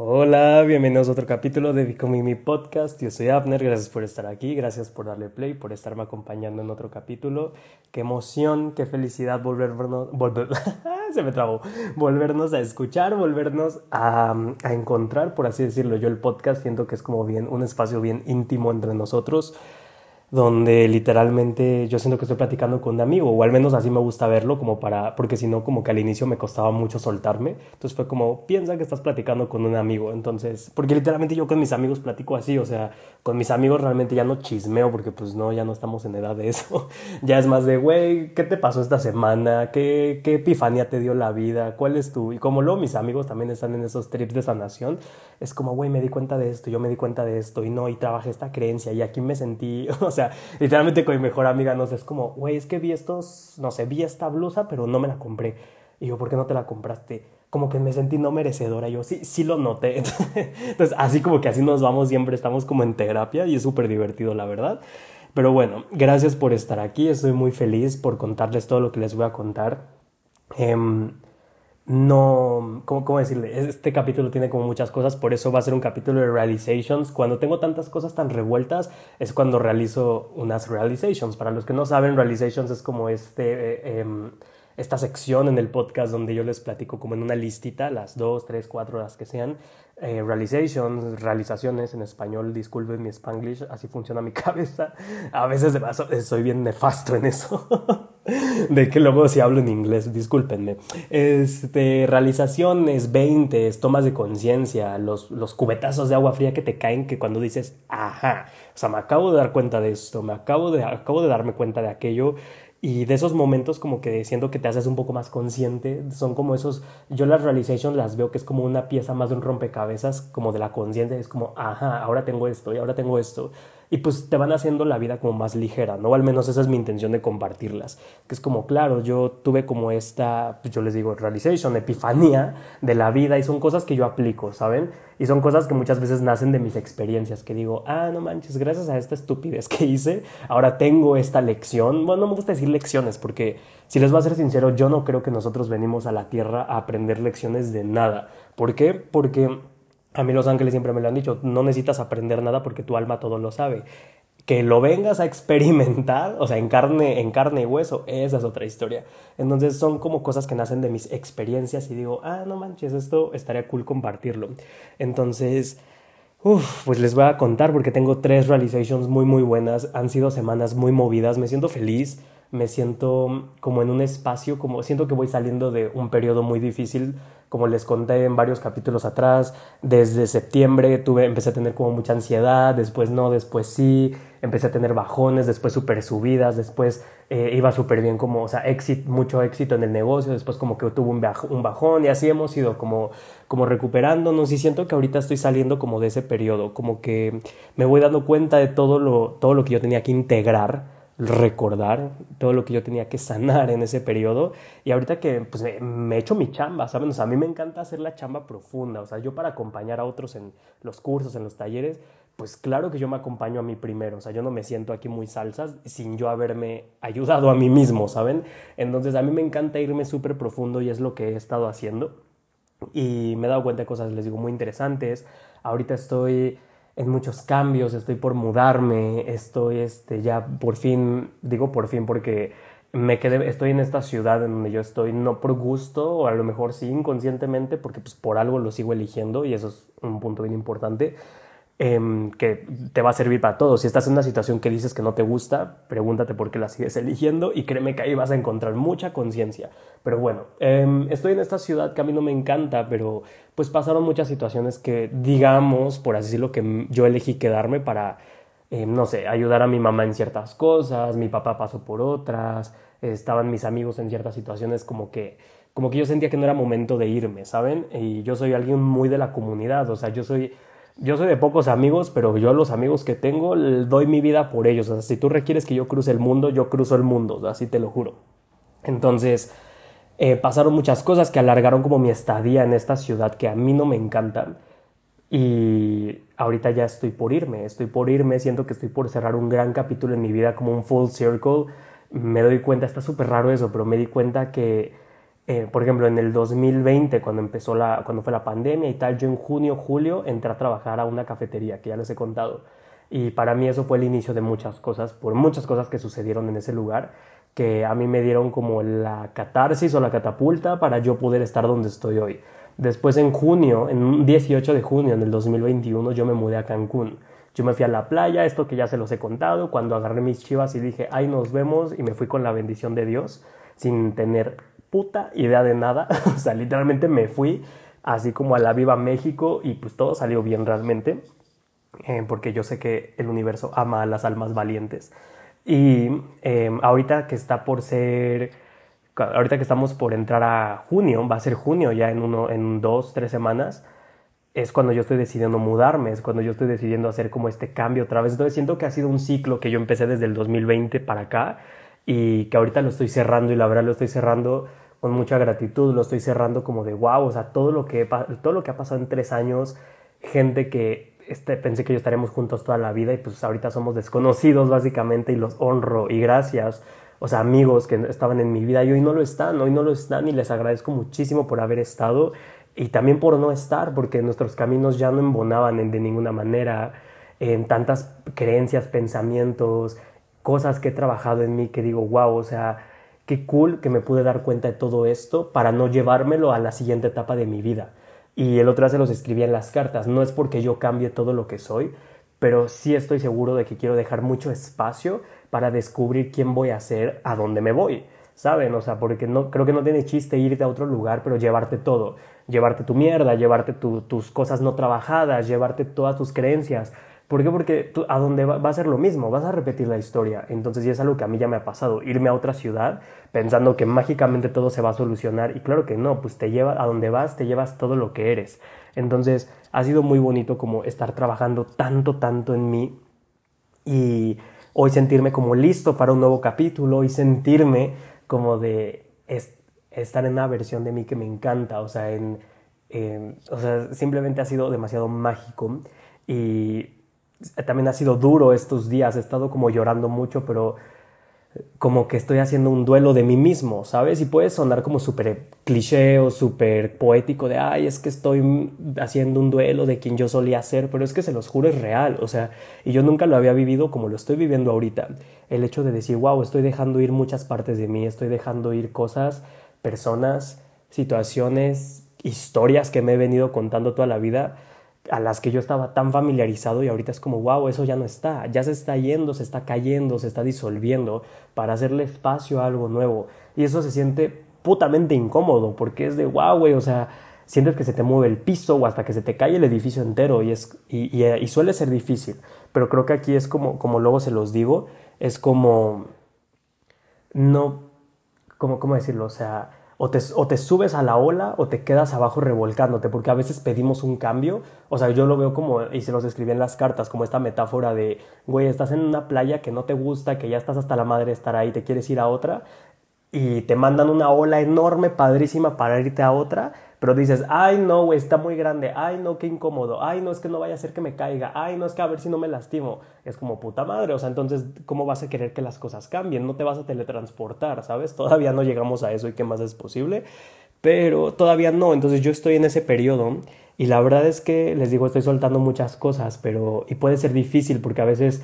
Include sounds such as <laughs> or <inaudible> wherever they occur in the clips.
Hola, bienvenidos a otro capítulo de Becoming Me Podcast. Yo soy Abner, gracias por estar aquí, gracias por darle play, por estarme acompañando en otro capítulo. Qué emoción, qué felicidad volvernos, volver, <laughs> se me trabó, volvernos a escuchar, volvernos a, a encontrar, por así decirlo. Yo el podcast siento que es como bien un espacio bien íntimo entre nosotros donde literalmente yo siento que estoy platicando con un amigo, o al menos así me gusta verlo, como para, porque si no, como que al inicio me costaba mucho soltarme, entonces fue como, piensa que estás platicando con un amigo, entonces, porque literalmente yo con mis amigos platico así, o sea, con mis amigos realmente ya no chismeo, porque pues no, ya no estamos en edad de eso, <laughs> ya es más de, güey, ¿qué te pasó esta semana? ¿Qué, ¿Qué epifanía te dio la vida? ¿Cuál es tu? Y como luego mis amigos también están en esos trips de sanación, es como, güey, me di cuenta de esto, yo me di cuenta de esto, y no, y trabajé esta creencia, y aquí me sentí, <laughs> o sea, sea, literalmente con mi mejor amiga, no sé, es como, güey, es que vi estos, no sé, vi esta blusa, pero no me la compré. Y yo, ¿por qué no te la compraste? Como que me sentí no merecedora. Yo, sí, sí lo noté. <laughs> Entonces, así como que así nos vamos siempre, estamos como en terapia y es súper divertido, la verdad. Pero bueno, gracias por estar aquí. Estoy muy feliz por contarles todo lo que les voy a contar. Eh, no, ¿cómo, ¿cómo, decirle? Este capítulo tiene como muchas cosas, por eso va a ser un capítulo de realizations. Cuando tengo tantas cosas tan revueltas es cuando realizo unas realizations. Para los que no saben, realizations es como este, eh, eh, esta sección en el podcast donde yo les platico como en una listita, las dos, tres, cuatro las que sean, eh, realizations, realizaciones en español, disculpen mi spanglish, así funciona mi <laughs> cabeza. A veces soy bien nefasto en eso. <laughs> de que luego si hablo en inglés, discúlpenme. Este, realizaciones, 20, tomas de conciencia, los, los cubetazos de agua fría que te caen que cuando dices, ajá, o sea, me acabo de dar cuenta de esto, me acabo de, acabo de darme cuenta de aquello y de esos momentos como que siento que te haces un poco más consciente, son como esos, yo las realizations las veo que es como una pieza más de un rompecabezas, como de la conciencia, es como, ajá, ahora tengo esto y ahora tengo esto y pues te van haciendo la vida como más ligera, ¿no? Al menos esa es mi intención de compartirlas, que es como, claro, yo tuve como esta, pues yo les digo, realization, epifanía de la vida y son cosas que yo aplico, ¿saben? Y son cosas que muchas veces nacen de mis experiencias, que digo, ah, no manches, gracias a esta estupidez que hice, ahora tengo esta lección. Bueno, no me gusta decir lecciones, porque si les voy a ser sincero, yo no creo que nosotros venimos a la Tierra a aprender lecciones de nada. ¿Por qué? Porque a mí los ángeles siempre me lo han dicho, no necesitas aprender nada porque tu alma todo lo sabe. Que lo vengas a experimentar, o sea, en carne, en carne y hueso, esa es otra historia. Entonces son como cosas que nacen de mis experiencias y digo, ah, no manches, esto estaría cool compartirlo. Entonces, Uf, pues les voy a contar porque tengo tres realizations muy muy buenas, han sido semanas muy movidas, me siento feliz, me siento como en un espacio, como siento que voy saliendo de un periodo muy difícil, como les conté en varios capítulos atrás, desde septiembre tuve, empecé a tener como mucha ansiedad, después no, después sí, empecé a tener bajones, después super subidas, después eh, iba súper bien como, o sea, mucho éxito en el negocio, después como que tuve un, un bajón y así hemos ido como, como recuperándonos y siento que ahorita estoy saliendo como de ese periodo, como que me voy dando cuenta de todo lo, todo lo que yo tenía que integrar recordar todo lo que yo tenía que sanar en ese periodo y ahorita que pues me, he hecho mi chamba, ¿saben? O sea, a mí me encanta hacer la chamba profunda, o sea, yo para acompañar a otros en los cursos, en los talleres, pues claro que yo me acompaño a mí primero, o sea, yo no me siento aquí muy salsas sin yo haberme ayudado a mí mismo, ¿saben? Entonces a mí me encanta irme súper profundo y es lo que he estado haciendo y me he dado cuenta de cosas, les digo, muy interesantes. Ahorita estoy en muchos cambios, estoy por mudarme, estoy este, ya por fin, digo por fin porque me quedé, estoy en esta ciudad en donde yo estoy no por gusto o a lo mejor sí inconscientemente porque pues por algo lo sigo eligiendo y eso es un punto bien importante Em, que te va a servir para todo. Si estás en una situación que dices que no te gusta, pregúntate por qué la sigues <laughs> eligiendo y créeme que ahí vas a encontrar mucha conciencia. Pero bueno, em, estoy en esta ciudad que a mí no me encanta, pero pues pasaron muchas situaciones que, digamos, por así decirlo, que yo elegí quedarme para, em, no sé, ayudar a mi mamá en ciertas cosas, mi papá pasó por otras, estaban mis amigos en ciertas situaciones como que como que yo sentía que no era momento de irme, ¿saben? Y yo soy alguien muy de la comunidad, o sea, yo soy yo soy de pocos amigos, pero yo los amigos que tengo doy mi vida por ellos. O sea, si tú requieres que yo cruce el mundo, yo cruzo el mundo, así te lo juro. Entonces, eh, pasaron muchas cosas que alargaron como mi estadía en esta ciudad que a mí no me encantan. Y ahorita ya estoy por irme, estoy por irme, siento que estoy por cerrar un gran capítulo en mi vida como un full circle. Me doy cuenta, está súper raro eso, pero me di cuenta que eh, por ejemplo, en el 2020, cuando empezó la, cuando fue la pandemia y tal, yo en junio, julio entré a trabajar a una cafetería, que ya les he contado. Y para mí eso fue el inicio de muchas cosas, por muchas cosas que sucedieron en ese lugar, que a mí me dieron como la catarsis o la catapulta para yo poder estar donde estoy hoy. Después en junio, en 18 de junio del 2021, yo me mudé a Cancún. Yo me fui a la playa, esto que ya se los he contado, cuando agarré mis chivas y dije, ay, nos vemos, y me fui con la bendición de Dios, sin tener puta idea de nada. <laughs> o sea, literalmente me fui así como a la Viva México y pues todo salió bien realmente. Eh, porque yo sé que el universo ama a las almas valientes. Y em, ahorita que está por ser, ahorita que estamos por entrar a junio, va a ser junio ya en, uno, en dos, tres semanas, es cuando yo estoy decidiendo mudarme, es cuando yo estoy decidiendo hacer como este cambio otra vez. Entonces siento que ha sido un ciclo que yo empecé desde el 2020 para acá y que ahorita lo estoy cerrando y la verdad lo estoy cerrando con mucha gratitud, lo estoy cerrando como de wow, o sea, todo lo que, todo lo que ha pasado en tres años, gente que este, pensé que yo estaremos juntos toda la vida y pues ahorita somos desconocidos básicamente y los honro y gracias, o sea, amigos que estaban en mi vida y hoy no lo están, hoy no lo están y les agradezco muchísimo por haber estado y también por no estar porque nuestros caminos ya no embonaban de ninguna manera en tantas creencias, pensamientos, cosas que he trabajado en mí que digo, wow, o sea, qué cool que me pude dar cuenta de todo esto para no llevármelo a la siguiente etapa de mi vida. Y el otro día se los escribía en las cartas, no es porque yo cambie todo lo que soy, pero sí estoy seguro de que quiero dejar mucho espacio para descubrir quién voy a ser, a dónde me voy. ¿Saben? O sea, porque no, creo que no tiene chiste irte a otro lugar, pero llevarte todo. Llevarte tu mierda, llevarte tus cosas no trabajadas, llevarte todas tus creencias, ¿Por qué? Porque a donde va, va, a ser lo mismo, vas a repetir la historia. Entonces, y es algo que a mí ya me ha pasado, irme a otra ciudad pensando que mágicamente todo se va a solucionar. Y claro que no, pues te lleva a donde vas, te llevas todo lo que eres. Entonces, ha sido muy bonito como estar trabajando tanto, tanto en mí y hoy sentirme como listo para un nuevo capítulo y sentirme como de estar en una versión de mí que me encanta. O sea, en, o sea, simplemente ha sido demasiado mágico y también ha sido duro estos días, he estado como llorando mucho, pero como que estoy haciendo un duelo de mí mismo, ¿sabes? Y puede sonar como súper cliché o súper poético de, ay, es que estoy haciendo un duelo de quien yo solía ser, pero es que se los juro es real, o sea, y yo nunca lo había vivido como lo estoy viviendo ahorita. El hecho de decir, wow, estoy dejando ir muchas partes de mí, estoy dejando ir cosas, personas, situaciones, historias que me he venido contando toda la vida a las que yo estaba tan familiarizado y ahorita es como, wow, eso ya no está, ya se está yendo, se está cayendo, se está disolviendo para hacerle espacio a algo nuevo. Y eso se siente putamente incómodo porque es de, wow, güey, o sea, sientes que se te mueve el piso o hasta que se te cae el edificio entero y, es, y, y, suele ser difícil. Pero creo que aquí es como, como luego se los digo, es como, no, como, ¿cómo decirlo? O sea, o te, o te, subes a la ola o te quedas abajo revolcándote, porque a veces pedimos un cambio, o sea, yo lo veo como, y se los escribí en las cartas, como esta metáfora de, güey, estás en una playa que no te gusta, que ya estás hasta la madre de estar ahí, te quieres ir a otra, y te mandan una ola enorme, padrísima, para irte a otra, pero dices, ay no, está muy grande, ay no, qué incómodo, ay no, es que no vaya a ser que me caiga, ay no, es que a ver si no me lastimo. Es como puta madre, o sea, entonces, ¿cómo vas a querer que las cosas cambien? No te vas a teletransportar, ¿sabes? Todavía no llegamos a eso y qué más es posible, pero todavía no, entonces yo estoy en ese periodo y la verdad es que, les digo, estoy soltando muchas cosas, pero, y puede ser difícil porque a veces...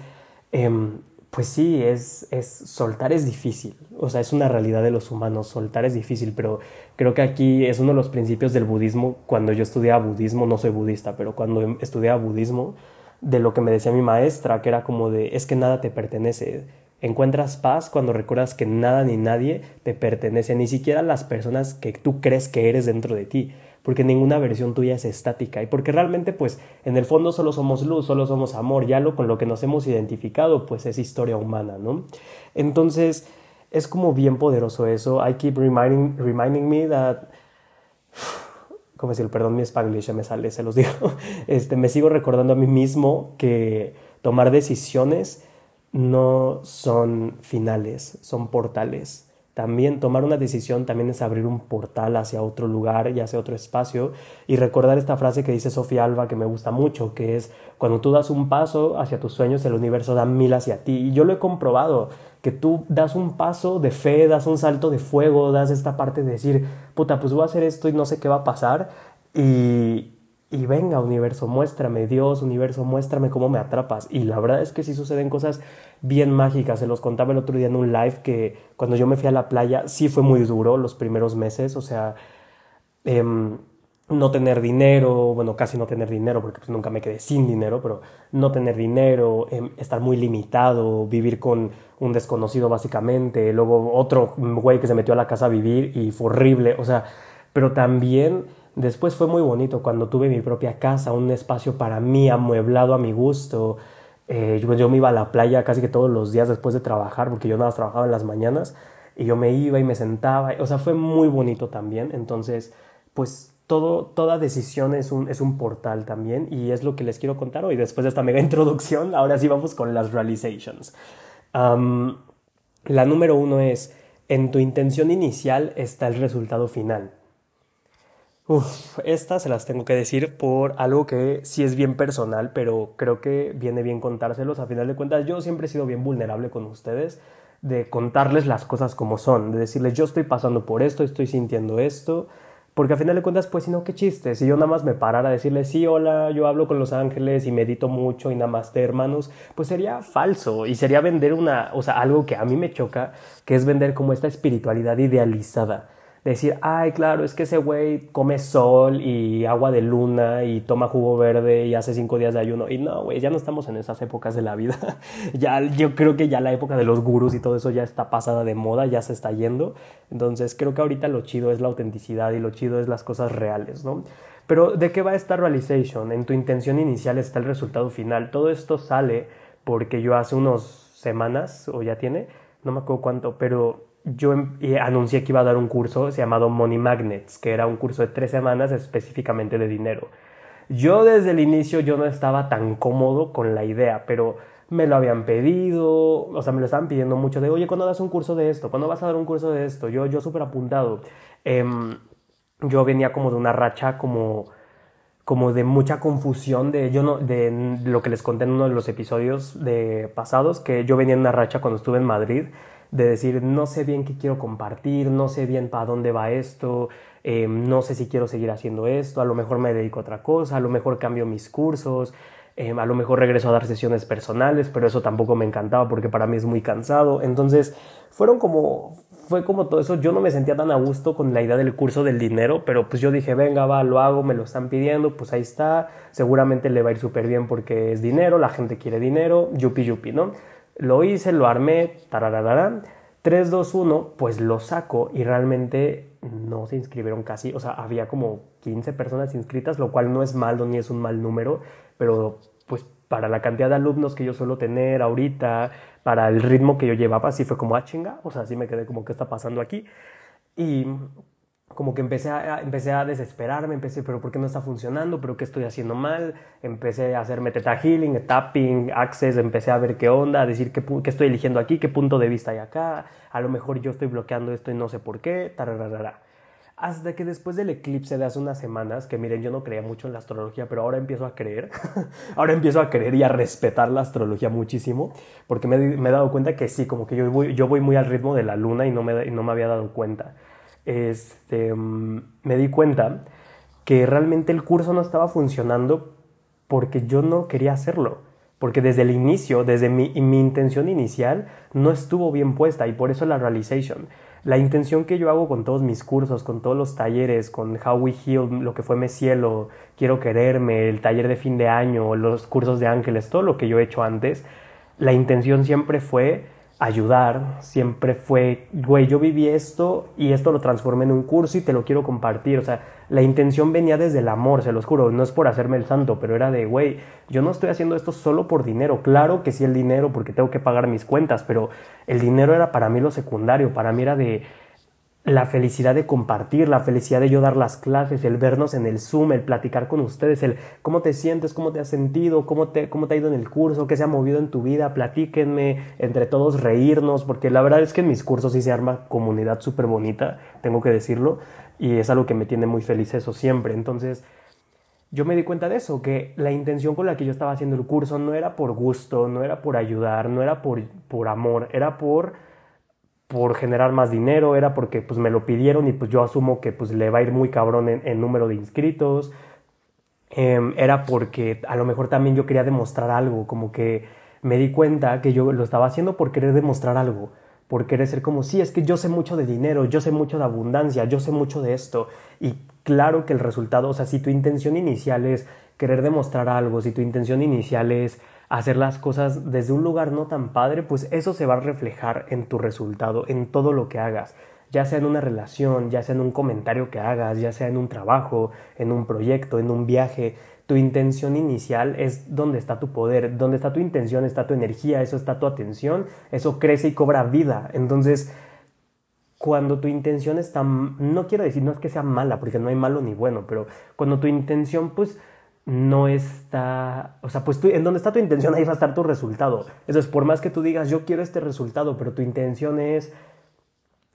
Em, pues sí, es, es soltar es difícil, o sea, es una realidad de los humanos, soltar es difícil, pero creo que aquí es uno de los principios del budismo, cuando yo estudiaba budismo, no soy budista, pero cuando estudiaba budismo, de lo que me decía mi maestra, que era como de, es que nada te pertenece, encuentras paz cuando recuerdas que nada ni nadie te pertenece, ni siquiera las personas que tú crees que eres dentro de ti porque ninguna versión tuya es estática y porque realmente pues en el fondo solo somos luz, solo somos amor, ya lo con lo que nos hemos identificado pues es historia humana, ¿no? Entonces es como bien poderoso eso. I keep reminding, reminding me that <sighs> como decir, perdón, mi spanglish ya me sale, se los digo. <laughs> Este, me sigo recordando a mí mismo que tomar decisiones no son finales, son portales también tomar una decisión también es abrir un portal hacia otro lugar y hacia otro espacio y recordar esta frase que dice Sofía Alba que me gusta mucho, que es cuando tú das un paso hacia tus sueños, el universo da mil hacia ti. Y yo lo he comprobado, que tú das un paso de fe, das un salto de fuego, das esta parte de decir, puta, pues voy a hacer esto y no sé qué va a pasar. Y, y venga, universo, muéstrame, Dios, universo, muéstrame cómo me atrapas. Y la verdad es que sí suceden cosas bien mágicas. Se los contaba el otro día en un live que cuando yo me fui a la playa sí fue muy duro los primeros meses. O sea, em, no tener dinero, bueno, casi no tener dinero porque pues, nunca me quedé sin dinero, pero no tener dinero, em, estar muy limitado, vivir con un desconocido básicamente, luego otro güey que se metió a la casa a vivir y fue horrible. O sea, pero también Después fue muy bonito cuando tuve mi propia casa, un espacio para mí, amueblado a mi gusto. Eh, yo, me iba a la playa casi que todos los días después de trabajar, porque yo nada más trabajaba en las mañanas, y yo me iba y me sentaba, o sea, fue muy bonito también. Entonces, pues todo, toda decisión es un, es un portal también, y es lo que les quiero contar hoy. Después de esta mega <laughs> introducción, ahora sí vamos con las realizations. la número uno es, en tu intención inicial está el resultado final. Uf, estas se las tengo que decir por algo que sí es bien personal, pero creo que viene bien contárselos. A final de cuentas, yo siempre he sido bien vulnerable con ustedes, de contarles las cosas como son, de decirles yo estoy pasando por esto, estoy sintiendo esto, porque a final de cuentas, pues si no, qué chiste, si yo nada más me parara a decirles sí, hola, yo hablo con los ángeles y medito mucho y nada más de hermanos, pues sería falso y sería vender una, o sea, algo que a mí me choca, que es vender como esta espiritualidad idealizada decir, ay, claro, es que ese güey come sol y agua de luna y toma jugo verde y hace cinco días de ayuno. Y no, güey, ya no estamos en esas épocas de la vida. <laughs> ya, yo creo que ya la época de los gurús y todo eso ya está pasada de moda, ya se está yendo. Entonces creo que ahorita lo chido es la autenticidad y lo chido es las cosas reales, ¿no? Pero ¿de qué va esta realization? En tu intención inicial está el resultado final. Todo esto sale porque yo hace unos semanas, o ya tiene, no me acuerdo cuánto, pero yo em, anuncié que iba a dar un curso llamado Money Magnets, que era un curso de tres semanas específicamente de dinero. Yo desde el inicio yo no estaba tan cómodo con la idea, pero me lo habían pedido, o sea, me lo estaban pidiendo mucho de, oye, ¿cuándo das un curso de esto? ¿Cuándo vas a dar un curso de esto? Yo, yo súper apuntado. Em, yo venía como de una racha como como de mucha confusión de yo no de lo que les conté en uno de los episodios de pasados que yo venía en una racha cuando estuve en Madrid de decir, no sé bien qué quiero compartir, no sé bien para dónde va esto, eh, no sé si quiero seguir haciendo esto, a lo mejor me dedico a otra cosa, a lo mejor cambio mis cursos, eh, a lo mejor regreso a dar sesiones personales, pero eso tampoco me encantaba porque para mí es muy cansado. Entonces, fueron como, fue como todo eso. Yo no me sentía tan a gusto con la idea del curso del dinero, pero pues yo dije, venga, va, lo hago, me lo están pidiendo, pues ahí está. Seguramente le va a ir súper bien porque es dinero, la gente quiere dinero, yupi yupi, ¿no? Lo hice, lo armé, tarararara. 3, 2, 1, pues lo saco y realmente no se inscribieron casi, o sea, había como 15 personas inscritas, lo cual no es malo ni es un mal número, pero pues para la cantidad de alumnos que yo suelo tener ahorita, para el ritmo que yo llevaba, sí fue como, ah, chinga, o sea, sí me quedé como, ¿qué está pasando aquí? Y como que empecé a, empecé a desesperarme, empecé, pero ¿por qué no está funcionando? ¿Pero qué estoy haciendo mal? Empecé a hacerme teta healing, tapping, access, empecé a ver qué onda, a decir qué, qué estoy eligiendo aquí, qué punto de vista hay acá, a lo mejor yo estoy bloqueando esto y no sé por qué, tararara. Hasta que después del eclipse de hace unas semanas, que miren, yo no creía mucho en la astrología, pero ahora empiezo a creer, <laughs> ahora empiezo a creer y a respetar la astrología muchísimo, porque me, me he dado cuenta que sí, como que yo voy, yo voy muy al ritmo de la luna y no me, y no me había dado cuenta este, me di cuenta que realmente el curso no estaba funcionando porque yo no quería hacerlo. Porque desde el inicio, desde mi, mi intención inicial, no estuvo bien puesta y por eso la realization. La intención que yo hago con todos mis cursos, con todos los talleres, con How We Heal, lo que fue Me Cielo, Quiero Quererme, el taller de fin de año, los cursos de ángeles, todo lo que yo he hecho antes, la intención siempre fue ayudar, siempre fue, güey, yo viví esto y esto lo transformé en un curso y te lo quiero compartir. O sea, la intención venía desde el amor, se los juro, no es por hacerme el santo, pero era de, güey, yo no estoy haciendo esto solo por dinero. Claro que sí el dinero porque tengo que pagar mis cuentas, pero el dinero era para mí lo secundario, para mí era de, la felicidad de compartir, la felicidad de yo dar las clases, el vernos en el Zoom, el platicar con ustedes, el cómo te sientes, cómo te has sentido, cómo te, cómo te ha ido en el curso, qué se ha movido en tu vida, platíquenme, entre todos reírnos, porque la verdad es que en mis cursos sí se arma comunidad súper bonita, tengo que decirlo, y es algo que me tiene muy feliz eso siempre. Entonces, yo me di cuenta de eso, que la intención con la que yo estaba haciendo el curso no era por gusto, no era por ayudar, no era por, por amor, era por por generar más dinero, era porque pues me lo pidieron y pues yo asumo que pues le va a ir muy cabrón en, número de inscritos, em, era porque a lo mejor también yo quería demostrar algo, como que me di cuenta que yo lo estaba haciendo por querer demostrar algo, por querer ser como, sí, es que yo sé mucho de dinero, yo sé mucho de abundancia, yo sé mucho de esto, y claro que el resultado, o sea, si tu intención inicial es querer demostrar algo, si tu intención inicial es hacer las cosas desde un lugar no tan padre, pues eso se va a reflejar en tu resultado, en todo lo que hagas, ya sea en una relación, ya sea en un comentario que hagas, ya sea en un trabajo, en un proyecto, en un viaje. Tu intención inicial es donde está tu poder, donde está tu intención, está tu energía, eso está tu atención, eso crece y cobra vida. Entonces, cuando tu intención está, no quiero decir, no es que sea mala, porque no hay malo ni bueno, pero cuando tu intención, pues, no está, o sea, pues tú, en donde está tu intención, ahí va a estar tu resultado. Entonces, por más que tú digas, yo quiero este resultado, pero tu intención es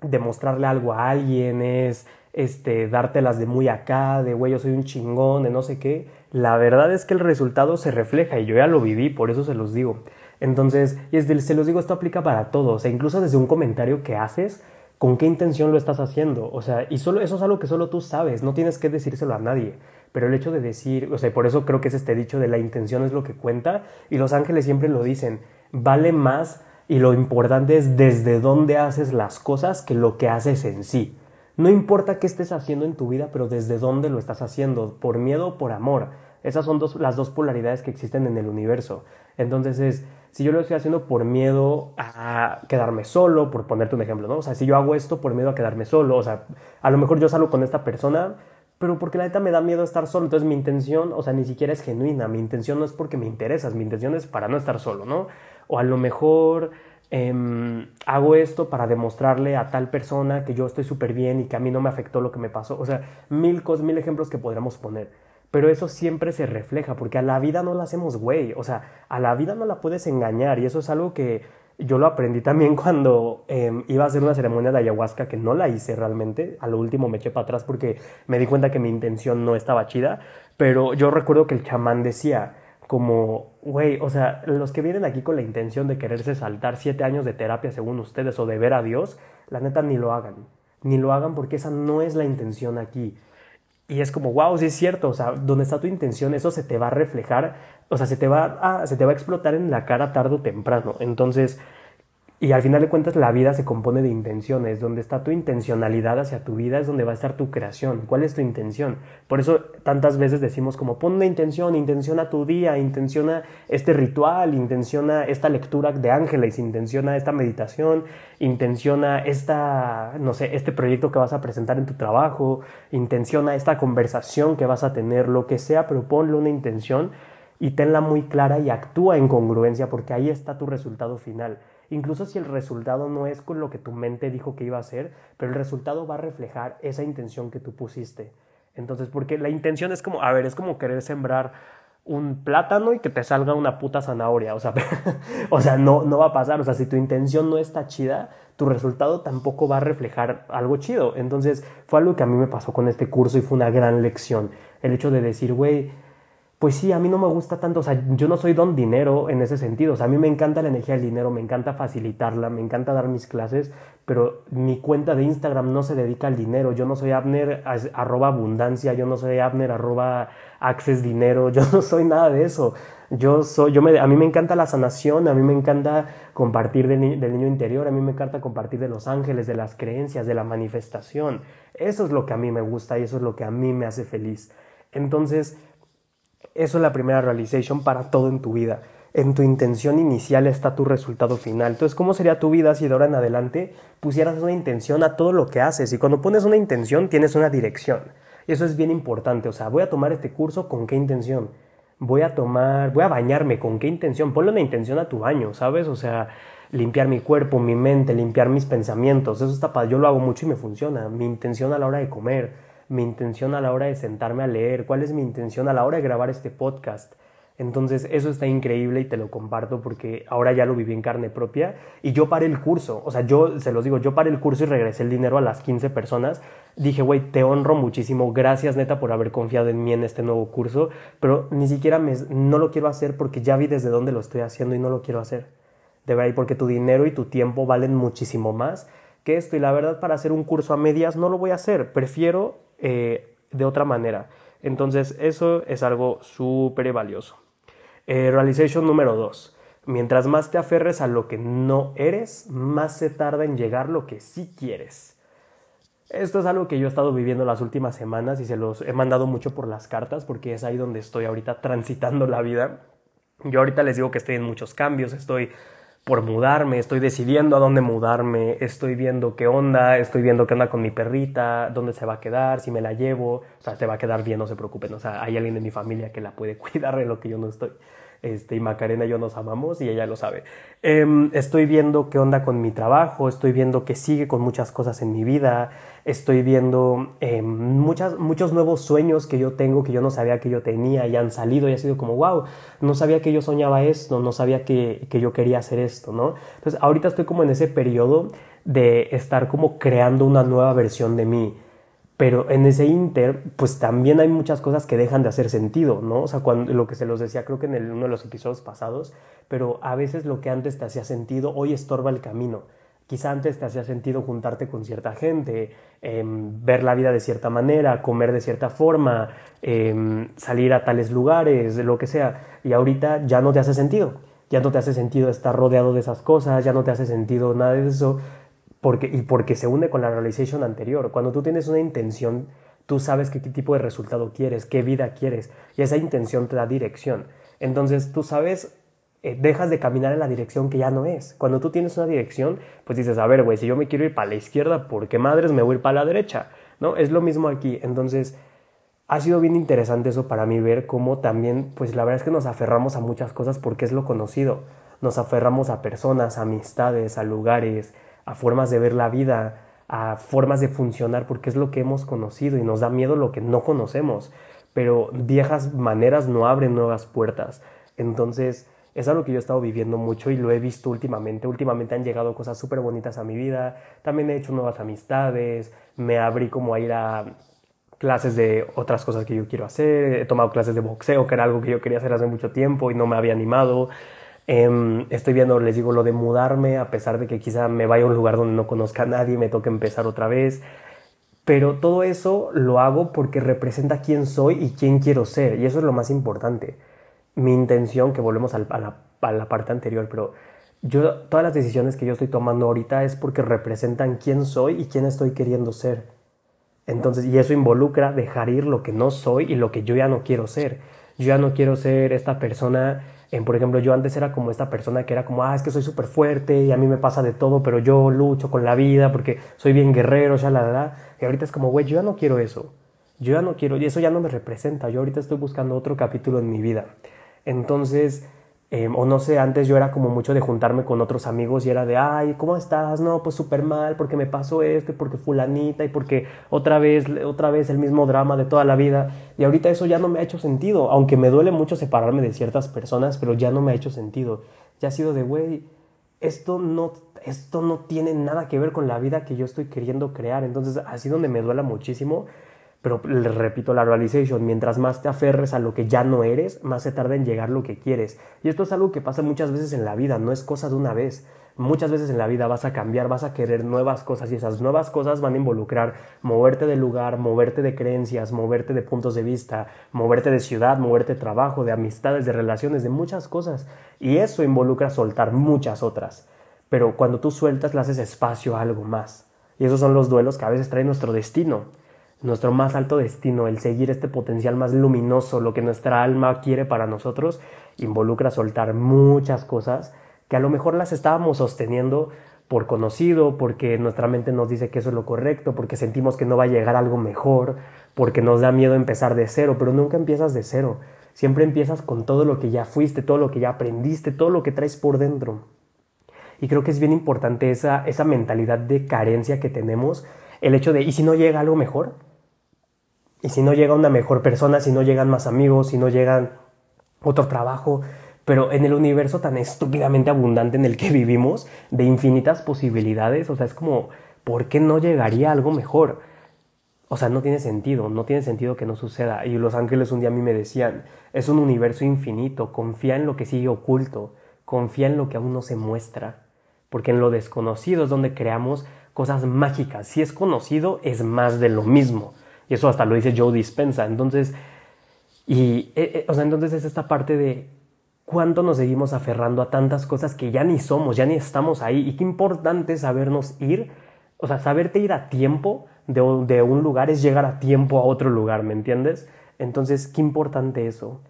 demostrarle algo a alguien, es este, dártelas de muy acá, de güey, yo soy un chingón, de no sé qué, la verdad es que el resultado se refleja y yo ya lo viví, por eso se los digo. Entonces, y desde, se los digo, esto aplica para todo, o sea, incluso desde un comentario que haces, con qué intención lo estás haciendo, o sea, y solo eso es algo que solo tú sabes, no tienes que decírselo a nadie pero el hecho de decir, o sea, por eso creo que es este dicho de la intención es lo que cuenta, y los ángeles siempre lo dicen, vale más y lo importante es desde dónde haces las cosas que lo que haces en sí. No importa qué estés haciendo en tu vida, pero desde dónde lo estás haciendo, por miedo o por amor. Esas son las dos polaridades que existen en el universo. Entonces es, si yo lo estoy haciendo por miedo a quedarme solo, por ponerte un ejemplo, ¿no? O sea, si yo hago esto por miedo a quedarme solo, o sea, a lo mejor yo salgo con esta persona, pero porque la neta me da miedo estar solo. Entonces mi intención, o sea, ni siquiera es genuina. Mi intención no es porque me interesas, mi intención es para no estar solo, ¿no? O a lo mejor em, hago esto para demostrarle a tal persona que yo estoy súper bien y que a mí no me afectó lo que me pasó. O sea, mil cosas, mil ejemplos que podríamos poner. Pero eso siempre se refleja, porque a la vida no la hacemos güey. O sea, a la vida no la puedes engañar. Y eso es algo que yo lo aprendí también cuando em, iba a hacer una ceremonia de ayahuasca que no la hice realmente. A lo último me eché para atrás porque me di cuenta que mi intención no estaba chida. Pero yo recuerdo que el chamán decía como, güey, o sea, los que vienen aquí con la intención de quererse saltar siete años de terapia según ustedes o de ver a Dios, la neta ni lo hagan. Ni lo hagan porque esa no es la intención aquí. Y es como, wow, sí es cierto, o sea, donde está tu intención, eso se te va a reflejar, o sea, se te va a, se te va a explotar en la cara tarde o temprano. Entonces, y al final de cuentas la vida se compone de intenciones. Donde está tu intencionalidad hacia tu vida es donde va a estar tu creación. ¿Cuál es tu intención? Por eso tantas veces decimos como pon una intención, intenciona tu día, intenciona este ritual, intenciona esta lectura de ángeles, intenciona esta meditación, intenciona esta, no sé, este proyecto que vas a presentar en tu trabajo, intenciona esta conversación que vas a tener, lo que sea, pero ponle una intención y tenla muy clara y actúa en congruencia porque ahí está tu resultado final incluso si el resultado no es con lo que tu mente dijo que iba a ser, pero el resultado va a reflejar esa intención que tú pusiste. Entonces, porque la intención es como, a ver, es como querer sembrar un plátano y que te salga una puta zanahoria, o sea, <laughs> o sea, no, no va a pasar, o sea, si tu intención no está chida, tu resultado tampoco va a reflejar algo chido. Entonces, fue algo que a mí me pasó con este curso y fue una gran lección. El hecho de decir, güey, pues sí, a mí no me gusta tanto, o sea, yo no soy don dinero en ese sentido, o sea, a mí me encanta la energía del dinero, me encanta facilitarla, me encanta dar mis clases, pero mi cuenta de Instagram no se dedica al dinero, yo no soy Abner arroba abundancia, yo no soy Abner arroba access dinero, <laughs> yo no soy nada de eso, yo soy, yo me, a mí me encanta la sanación, a mí me encanta compartir del niño interior, a mí me encanta compartir de los ángeles, de las creencias, de la manifestación, eso es lo que a mí me gusta y eso es lo que a mí me hace feliz. Entonces, eso es la primera realization para todo en tu vida. En tu intención inicial está tu resultado final. Entonces, ¿cómo sería tu vida si de ahora en adelante pusieras una intención a todo lo que haces? Y cuando pones una intención, tienes una dirección. Y eso es bien importante. O sea, voy a tomar este curso con qué intención. Voy a tomar, voy a bañarme con qué intención. Ponle una intención a tu baño, ¿sabes? O sea, limpiar mi cuerpo, mi mente, limpiar mis pensamientos. Eso está padre. Yo lo hago mucho y me funciona. Mi intención a la hora de comer, mi intención a la hora de sentarme a leer, cuál es mi intención a la hora de grabar este podcast. Entonces eso está increíble y te lo comparto porque ahora ya lo viví en carne propia y yo paré el curso, o sea, yo se los digo, yo paré el curso y regresé el dinero a las 15 personas. Dije, güey, te honro muchísimo, gracias neta por haber confiado en mí en este nuevo curso, pero ni siquiera me, no lo quiero hacer porque ya vi desde dónde lo estoy haciendo y no lo quiero hacer. De verdad, porque tu dinero y tu tiempo valen muchísimo más que esto y la verdad para hacer un curso a medias no lo voy a hacer, prefiero eh, de otra manera. Entonces eso es algo súper valioso. Eh, realization número 2. Mientras más te aferres a lo que no eres, más se tarda en llegar lo que sí quieres. Esto es algo que yo he estado viviendo las últimas semanas y se los he mandado mucho por las cartas porque es ahí donde estoy ahorita transitando la vida. Yo ahorita les digo que estoy en muchos cambios, estoy por mudarme, estoy decidiendo a dónde mudarme, estoy viendo qué onda, estoy viendo qué onda con mi perrita, dónde se va a quedar, si me la llevo, o sea, se va a quedar bien, no se preocupen, o sea, hay alguien de mi familia que la puede <laughs> cuidar de lo que yo no estoy. Este, y Macarena y yo nos amamos y ella lo sabe. Em, estoy viendo qué onda con mi trabajo, estoy viendo que sigue con muchas cosas en mi vida, estoy viendo em, muchas, muchos nuevos sueños que yo tengo que yo no sabía que yo tenía y han salido y ha sido como, wow, no sabía que yo soñaba esto, no sabía que, que yo quería hacer esto, ¿no? Entonces ahorita estoy como en ese periodo de estar como creando una nueva versión de mí pero en ese inter, pues también hay muchas cosas que dejan de hacer sentido, ¿no? O sea, cuando, lo que se los decía creo que en uno de los episodios pasados, pero a veces lo que antes te hacía sentido, hoy estorba el camino. Quizá antes te hacía sentido juntarte con cierta gente, em, ver la vida de cierta manera, comer de cierta forma, em, salir a tales lugares, lo que sea, y ahorita ya no te hace sentido. Ya no te hace sentido estar rodeado de esas cosas, ya no te hace sentido nada de eso, porque, y porque se une con la realization anterior. Cuando tú tienes una intención, tú sabes qué, tipo de resultado quieres, qué vida quieres, y esa intención te da dirección. Entonces tú sabes, eh, dejas de caminar en la dirección que ya no es. Cuando tú tienes una dirección, pues dices, a ver, güey, si yo me quiero ir para la izquierda, ¿por qué madres me voy a ir para la derecha? ¿No? Es lo mismo aquí. Entonces, ha sido bien interesante eso para mí ver cómo también, pues la verdad es que nos aferramos a muchas cosas porque es lo conocido. Nos aferramos a personas, a amistades, a lugares, a formas de ver la vida, a formas de funcionar, porque es lo que hemos conocido y nos da miedo lo que no conocemos. Pero viejas maneras no abren nuevas puertas. Entonces, es algo que yo he estado viviendo mucho y lo he visto últimamente. Últimamente han llegado cosas súper bonitas a mi vida. También he hecho nuevas amistades. Me abrí como a ir a clases de otras cosas que yo quiero hacer. He tomado clases de boxeo, que era algo que yo quería hacer hace mucho tiempo y no me había animado. Em, estoy viendo, les digo, lo de mudarme, a pesar de que quizá me vaya a un lugar donde no conozca a nadie, me toque empezar otra vez. Pero todo eso lo hago porque representa quién soy y quién quiero ser. Y eso es lo más importante. Mi intención, que volvemos a la, parte anterior, pero yo, todas las decisiones que yo estoy tomando ahorita es porque representan quién soy y quién estoy queriendo ser. Entonces, y eso involucra dejar ir lo que no soy y lo que yo ya no quiero ser. Yo ya no quiero ser esta persona por ejemplo, yo antes era como esta persona que era como, ah, es que soy súper fuerte y a mí me pasa de todo, pero yo lucho con la vida porque soy bien guerrero, ya la, la, Y ahorita es como, güey, yo ya no quiero eso. Yo ya no quiero, y eso ya no me representa. Yo ahorita estoy buscando otro capítulo en mi vida. Entonces, Em, o no sé, antes yo era como mucho de juntarme con otros amigos y era de, ay, ¿cómo estás? No, pues súper mal, porque me pasó esto, y porque fulanita, y porque otra vez, otra vez el mismo drama de toda la vida. Y ahorita eso ya no me ha hecho sentido, aunque me duele mucho separarme de ciertas personas, pero ya no me ha hecho sentido. Ya ha sido de, güey, esto no, esto no tiene nada que ver con la vida que yo estoy queriendo crear. Entonces, así donde me duela muchísimo pero repito la realization, mientras más te aferres a lo que ya no eres, más se tarda en llegar lo que quieres. Y esto es algo que pasa muchas veces en la vida, no es cosa de una vez. Muchas veces en la vida vas a cambiar, vas a querer nuevas cosas y esas nuevas cosas van a involucrar moverte de lugar, moverte de creencias, moverte de puntos de vista, moverte de ciudad, moverte de trabajo, de amistades, de relaciones, de muchas cosas. Y eso involucra soltar muchas otras. Pero cuando tú sueltas, le haces espacio a algo más. Y esos son los duelos que a veces traen nuestro destino nuestro más alto destino, el seguir este potencial más luminoso, lo que nuestra alma quiere para nosotros, involucra soltar muchas cosas que a lo mejor las estábamos sosteniendo por conocido, porque nuestra mente nos dice que eso es lo correcto, porque sentimos que no va a llegar algo mejor, porque nos da miedo empezar de cero, pero nunca empiezas de cero. Siempre empiezas con todo lo que ya fuiste, todo lo que ya aprendiste, todo lo que traes por dentro. Y creo que es bien importante esa, esa mentalidad de carencia que tenemos, el hecho de, ¿y si no llega algo mejor? ¿Y si no llega una mejor persona, si no llegan más amigos, si no llegan otro trabajo? Pero en el universo tan estúpidamente abundante en el que <laughs> vivimos, de infinitas posibilidades, o sea, es como, ¿por qué no llegaría algo mejor? O sea, no tiene sentido, no tiene sentido que no suceda. Y los ángeles un día a mí me decían, es un universo infinito, confía en lo que sigue oculto, confía en lo que aún no se muestra, porque en lo desconocido es donde creamos cosas mágicas. Si es conocido, es más de lo mismo. Y eso hasta lo dice Joe Dispensa. Entonces, y, eh, eh, o sea, entonces es esta parte de cuánto nos seguimos aferrando a tantas cosas que ya ni somos, ya ni estamos ahí. Y qué importante es sabernos ir, o sea, saberte ir a tiempo de, de un lugar es llegar a tiempo a otro lugar, ¿me entiendes? Entonces, qué importante eso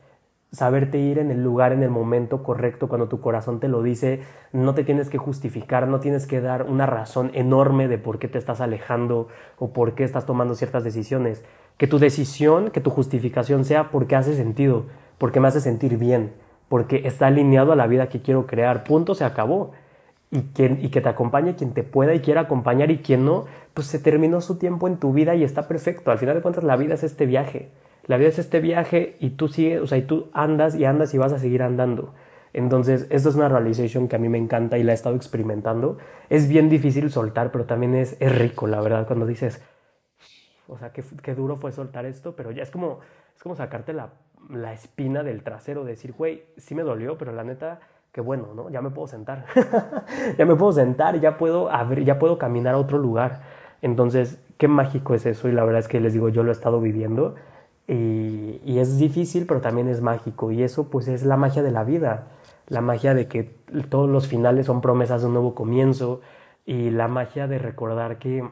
saberte ir en el lugar, en el momento correcto, cuando tu corazón te lo dice, no te tienes que justificar, no tienes que dar una razón enorme de por qué te estás alejando o por qué estás tomando ciertas decisiones. Que tu decisión, que tu justificación sea porque hace sentido, porque me hace sentir bien, porque está alineado a la vida que quiero crear. Punto, se acabó. Y, y que te acompañe quien te pueda y quiera acompañar y quien no, pues se terminó su tiempo en tu vida y está perfecto. Al final de cuentas, la vida es este viaje. La vida es este viaje y tú sigues, o sea, y tú andas y andas y vas a seguir andando. Entonces, esto es una realization que a mí me encanta y la he estado experimentando. Es bien difícil soltar, pero también es, es rico, la verdad, cuando dices, o sea, qué, qué, duro fue soltar esto, pero ya es como, es como sacarte la, la espina del trasero, decir, güey, sí me dolió, pero la neta, qué bueno, ¿no? Ya me puedo sentar. <laughs> ya me puedo sentar, ya puedo abrir, ya puedo caminar a otro lugar. Entonces, qué mágico es eso y la verdad es que les digo, yo lo he estado viviendo y, es difícil, pero también es mágico. Y eso pues es la magia de la vida. La magia de que todos los finales son promesas de un nuevo comienzo. Y la magia de recordar que,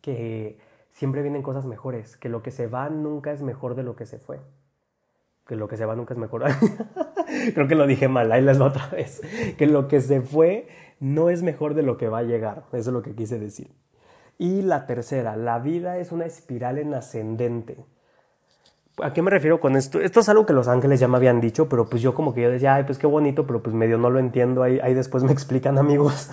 que siempre vienen cosas mejores. Que lo que se va nunca es mejor de lo que se fue. Que lo que se va nunca es mejor. <laughs> Creo que lo dije mal, ahí les va otra vez. Que lo que se fue no es mejor de lo que va a llegar. Eso es lo que quise decir. Y la tercera, la vida es una espiral en ascendente. ¿A qué me refiero con esto? Esto es algo que los ángeles ya me habían dicho, pero pues yo como que yo decía, ay, pues qué bonito, pero pues medio no lo entiendo, ahí, ahí después me <laughs> explican amigos.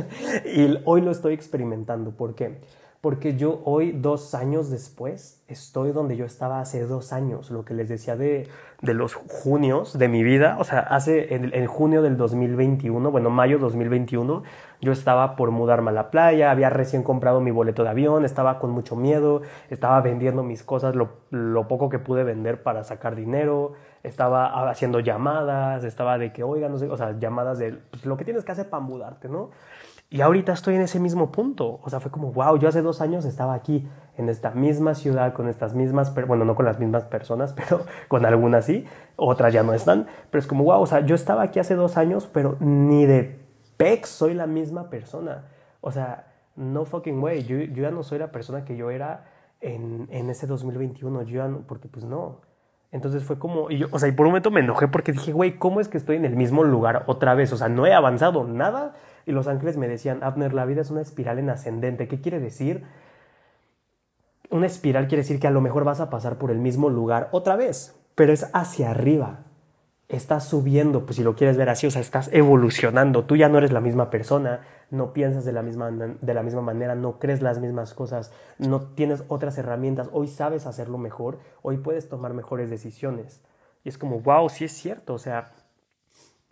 <laughs> y hoy lo estoy experimentando. ¿Por qué? Porque yo hoy, dos años después, estoy donde yo estaba hace dos años, lo que les decía de, de los junios de mi vida, o sea, hace en, en junio del 2021, bueno, mayo 2021, yo estaba por mudarme a la playa, había recién comprado mi boleto de avión, estaba con mucho miedo, estaba vendiendo mis cosas, lo, lo poco que pude vender para sacar dinero, estaba haciendo llamadas, estaba de que, oiga, no sé, o sea, llamadas de pues, lo que tienes que hacer para mudarte, ¿no? Y ahorita estoy en ese mismo punto. O sea, fue como, wow, yo hace dos años estaba aquí, en esta misma ciudad, con estas mismas, bueno, no con las mismas personas, <laughs> pero con algunas sí, otras ya no están. Pero es como, wow, o sea, yo estaba aquí hace dos años, pero ni de soy la misma persona. O sea, no fucking way. Yo, ya no soy la persona que yo era en, en ese 2021. Yo ya no, porque pues no. Entonces fue como, yo, o sea, y por un momento me enojé porque dije, güey, ¿cómo es que estoy en el mismo lugar otra vez? O sea, no he avanzado nada. Y los ángeles me decían, Abner, la vida es una espiral en ascendente. ¿Qué quiere decir? Una espiral quiere decir que a lo mejor vas a pasar por el mismo lugar otra vez, pero es hacia arriba estás subiendo, pues si lo quieres ver así, o sea, estás evolucionando, tú ya no eres la misma persona, no piensas de la misma, de la misma manera, no crees las mismas cosas, no tienes otras herramientas, hoy sabes hacerlo mejor, hoy puedes tomar mejores decisiones. Y es como, wow, sí es cierto, o sea,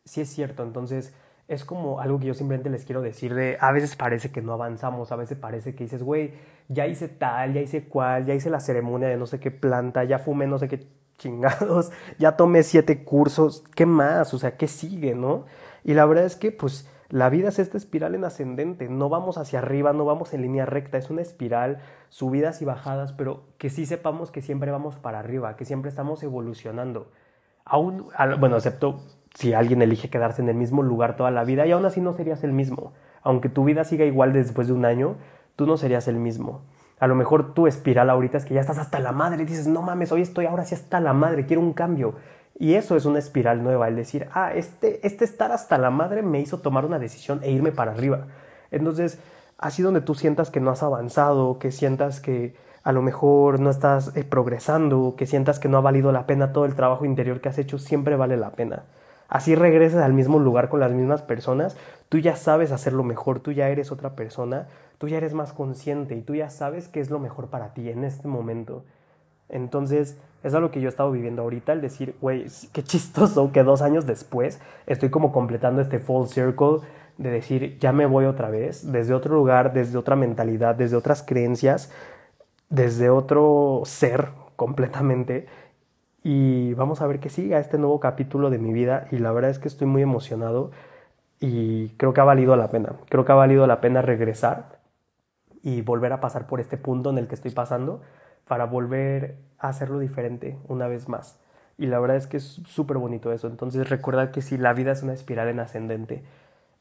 sí es cierto, entonces es como algo que yo simplemente les quiero decir de, a veces parece que no avanzamos, a veces parece que dices, güey, ya hice tal, ya hice cual, ya hice la ceremonia de no sé qué planta, ya fumé no sé qué chingados, ya tomé siete cursos, ¿qué más? O sea, ¿qué sigue, no? Y la verdad es que, pues, la vida es esta espiral en ascendente, no vamos hacia arriba, no vamos en línea recta, es una espiral, subidas y bajadas, pero que sí sepamos que siempre vamos para arriba, que siempre estamos evolucionando. Aún, bueno, excepto si alguien elige quedarse en el mismo lugar toda la vida y aún así no serías el mismo. Aunque tu vida siga igual después de un año, tú no serías el mismo. A lo mejor tu espiral ahorita es que ya estás hasta la madre y dices, no mames, hoy estoy ahora sí hasta la madre, quiero un cambio. Y eso es una espiral nueva, el decir, ah, este, este estar hasta la madre me hizo tomar una decisión e irme para arriba. Entonces, así donde tú sientas que no has avanzado, que sientas que a lo mejor no estás eh, progresando, que sientas que no ha valido la pena todo el trabajo interior que has hecho, siempre vale la pena. así regreses al mismo lugar con las mismas personas, tú ya sabes hacerlo mejor, tú ya eres otra persona, tú ya eres más consciente y tú ya sabes qué es lo mejor para ti en este momento. Entonces, es algo que yo he estado viviendo ahorita, el decir, güey, qué chistoso que dos años después estoy como completando este full circle de decir, ya me voy otra vez, desde otro lugar, desde otra mentalidad, desde otras creencias, desde otro ser completamente. Y vamos a ver que siga este nuevo capítulo de mi vida y la verdad es que estoy muy emocionado y creo que ha valido la pena. Creo que ha valido la pena regresar y volver a pasar por este punto en el que estoy pasando para volver a hacerlo diferente una vez más. Y la verdad es que es súper bonito eso. Entonces recuerda que si la vida es una espiral en ascendente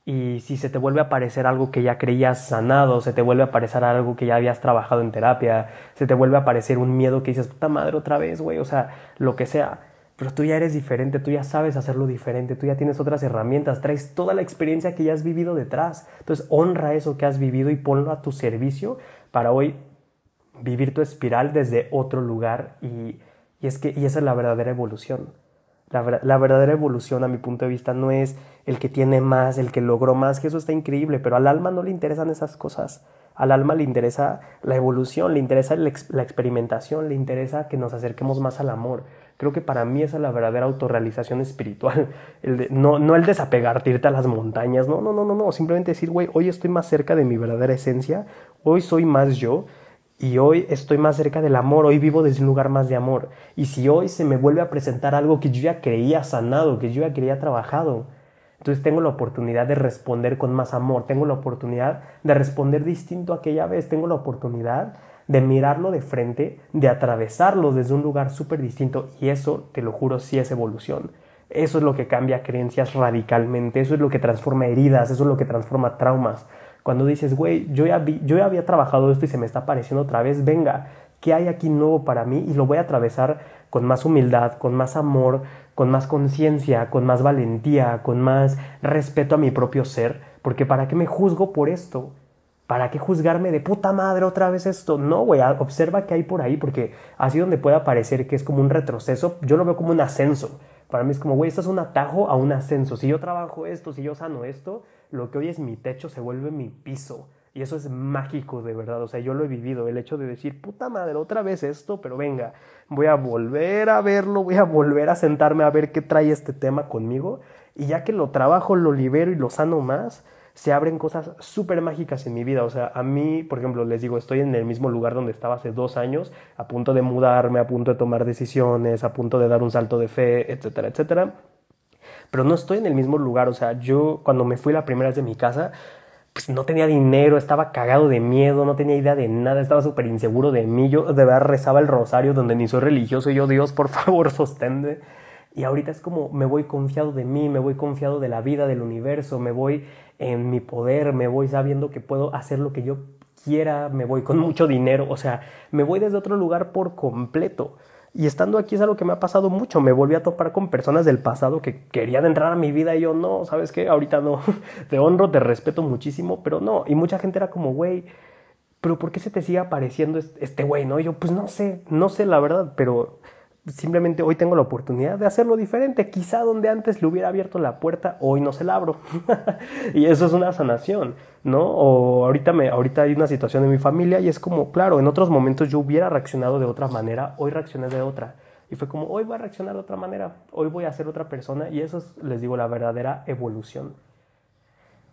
y si se te vuelve a aparecer algo que ya creías sanado, se te vuelve a aparecer algo que ya habías trabajado en terapia, se te vuelve a aparecer un miedo que dices, puta madre otra vez, güey, o sea, lo que sea. Pero tú ya eres diferente, tú ya sabes hacerlo diferente, tú ya tienes otras herramientas, traes toda la experiencia que ya has vivido detrás. Entonces honra eso que has vivido y ponlo a tu servicio para hoy vivir tu espiral desde otro lugar y, es que, y esa es la verdadera evolución. La, verdadera evolución, a mi punto de vista, no es el que tiene más, el que logró más, que eso está increíble, pero al alma no le interesan esas cosas. Al alma le interesa la evolución, le interesa la experimentación, le interesa que nos acerquemos más al amor. Creo que para mí esa es la verdadera autorrealización espiritual. <laughs> No, no el desapegarte, irte a las montañas, no, no, no, no, no. Simplemente decir, güey, hoy estoy más cerca de mi verdadera esencia, hoy soy más yo y hoy estoy más cerca del amor, hoy vivo desde un lugar más de amor. Y si hoy se me vuelve a presentar algo que yo ya creía sanado, que yo ya creía trabajado, entonces tengo la oportunidad de responder con más amor, tengo la oportunidad de responder distinto a aquella vez, tengo la oportunidad de mirarlo de frente, de atravesarlo desde un lugar súper distinto. Y eso, te lo juro, sí es evolución. Eso es lo que cambia creencias radicalmente, eso es lo que transforma heridas, eso es lo que transforma traumas. Cuando dices, güey, yo, ya yo ya había trabajado esto y se me está apareciendo otra vez, venga, ¿qué hay aquí nuevo para mí? Y lo voy a atravesar con más humildad, con más amor, con más conciencia, con más valentía, con más respeto a mi propio ser, porque ¿para qué me juzgo por esto? ¿Para qué juzgarme de puta madre otra vez esto? No, güey, observa qué hay por ahí, porque así donde puede parecer que es como un retroceso, yo lo veo como un ascenso. Para mí es como, güey, esto es un atajo a un ascenso. Si yo trabajo esto, si yo sano esto, lo que hoy es mi techo se vuelve mi piso. Y eso es mágico, de verdad. O sea, yo lo he vivido. El hecho de decir, puta madre, otra vez esto, pero venga, voy a volver a verlo, voy a volver a sentarme a ver qué trae este tema conmigo. Y ya que lo trabajo, lo libero y lo sano más, se abren cosas súper mágicas en mi vida. O sea, a mí, por ejemplo, les digo, estoy en el mismo lugar donde estaba hace dos años, a punto de mudarme, a punto de tomar decisiones, a punto de dar un salto de fe, etcétera, etcétera pero no estoy en el mismo lugar. O sea, yo cuando me fui la primera vez de mi casa, pues no tenía dinero, estaba cagado de miedo, no tenía idea de nada, estaba súper inseguro de mí. Yo de verdad rezaba el rosario donde ni soy religioso y yo, Dios, por favor, <laughs> sostende. Y ahorita es como me voy confiado de mí, me voy confiado de la vida, del universo, me voy en mi poder, me voy sabiendo que puedo hacer lo que yo quiera, me voy con <laughs> mucho dinero, o sea, me voy desde otro lugar por completo. Y estando aquí es algo que me ha pasado mucho. Me volví a topar con personas del pasado que querían entrar a mi vida y yo no, ¿sabes qué? Ahorita no. <laughs> Te honro, te respeto muchísimo, pero no. Y mucha gente era como, güey, pero ¿por qué se te sigue apareciendo este güey? ¿No? Y yo, pues no sé, no sé la verdad, pero simplemente hoy tengo la oportunidad de hacerlo diferente. Quizá donde antes le hubiera abierto la puerta, hoy no se la abro. <laughs> y eso es una sanación, ¿no? O ahorita, me, ahorita hay una situación en mi familia y es como, claro, en otros momentos yo hubiera reaccionado de otra manera, hoy reaccioné de otra. Y fue como, hoy voy a reaccionar de otra manera, hoy voy a ser otra persona y eso es, les digo, la verdadera evolución.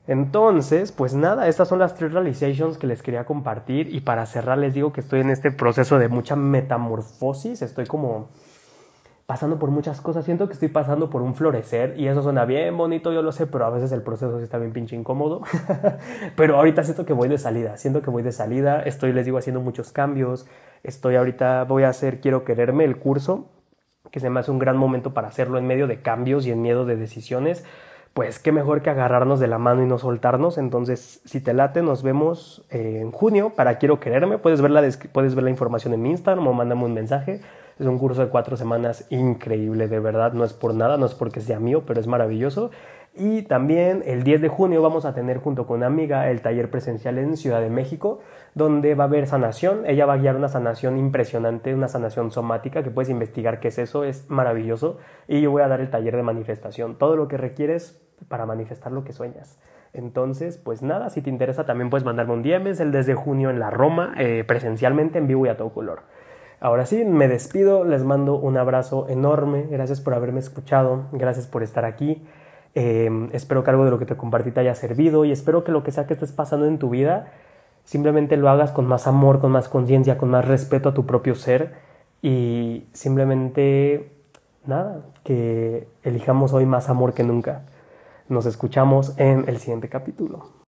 Entonces, pues nada, estas son las tres realizations que les quería compartir y para cerrar les digo que estoy en este proceso de mucha metamorfosis, estoy como pasando por muchas cosas, siento que estoy pasando por un florecer y eso suena bien bonito, yo lo sé, pero a veces el proceso sí está bien pinche incómodo, <laughs> pero ahorita siento que voy de salida, siento que voy de salida, estoy, les digo, haciendo muchos cambios, estoy ahorita, voy a hacer Quiero Quererme, el curso, que se me hace un gran momento para hacerlo en medio de cambios y en miedo de decisiones, pues qué mejor que agarrarnos de la mano y no soltarnos. Entonces, si te late, nos vemos eh, en junio para Quiero Quererme. Puedes ver, la puedes ver la información en mi Instagram o mándame un mensaje. Es un curso de cuatro semanas increíble, de verdad. No es por nada, no es porque sea mío, pero es maravilloso. Y también el 10 de junio vamos a tener junto con una amiga el taller presencial en Ciudad de México, donde va a haber sanación. Ella va a guiar una sanación impresionante, una sanación somática, que puedes investigar qué es eso, es maravilloso. Y yo voy a dar el taller de manifestación, todo lo que requieres para manifestar lo que sueñas. Entonces, pues nada, si te interesa también puedes mandarme un DM, es el desde junio en la Roma, eh, presencialmente en vivo y a todo color. Ahora sí, me despido, les mando un abrazo enorme, gracias por haberme escuchado, gracias por estar aquí. Em, espero que algo de lo que te compartí te haya servido y espero que lo que sea que estés pasando en tu vida, simplemente lo hagas con más amor, con más conciencia, con más respeto a tu propio ser y simplemente, nada, que elijamos hoy más amor que nunca. Nos escuchamos en el siguiente capítulo.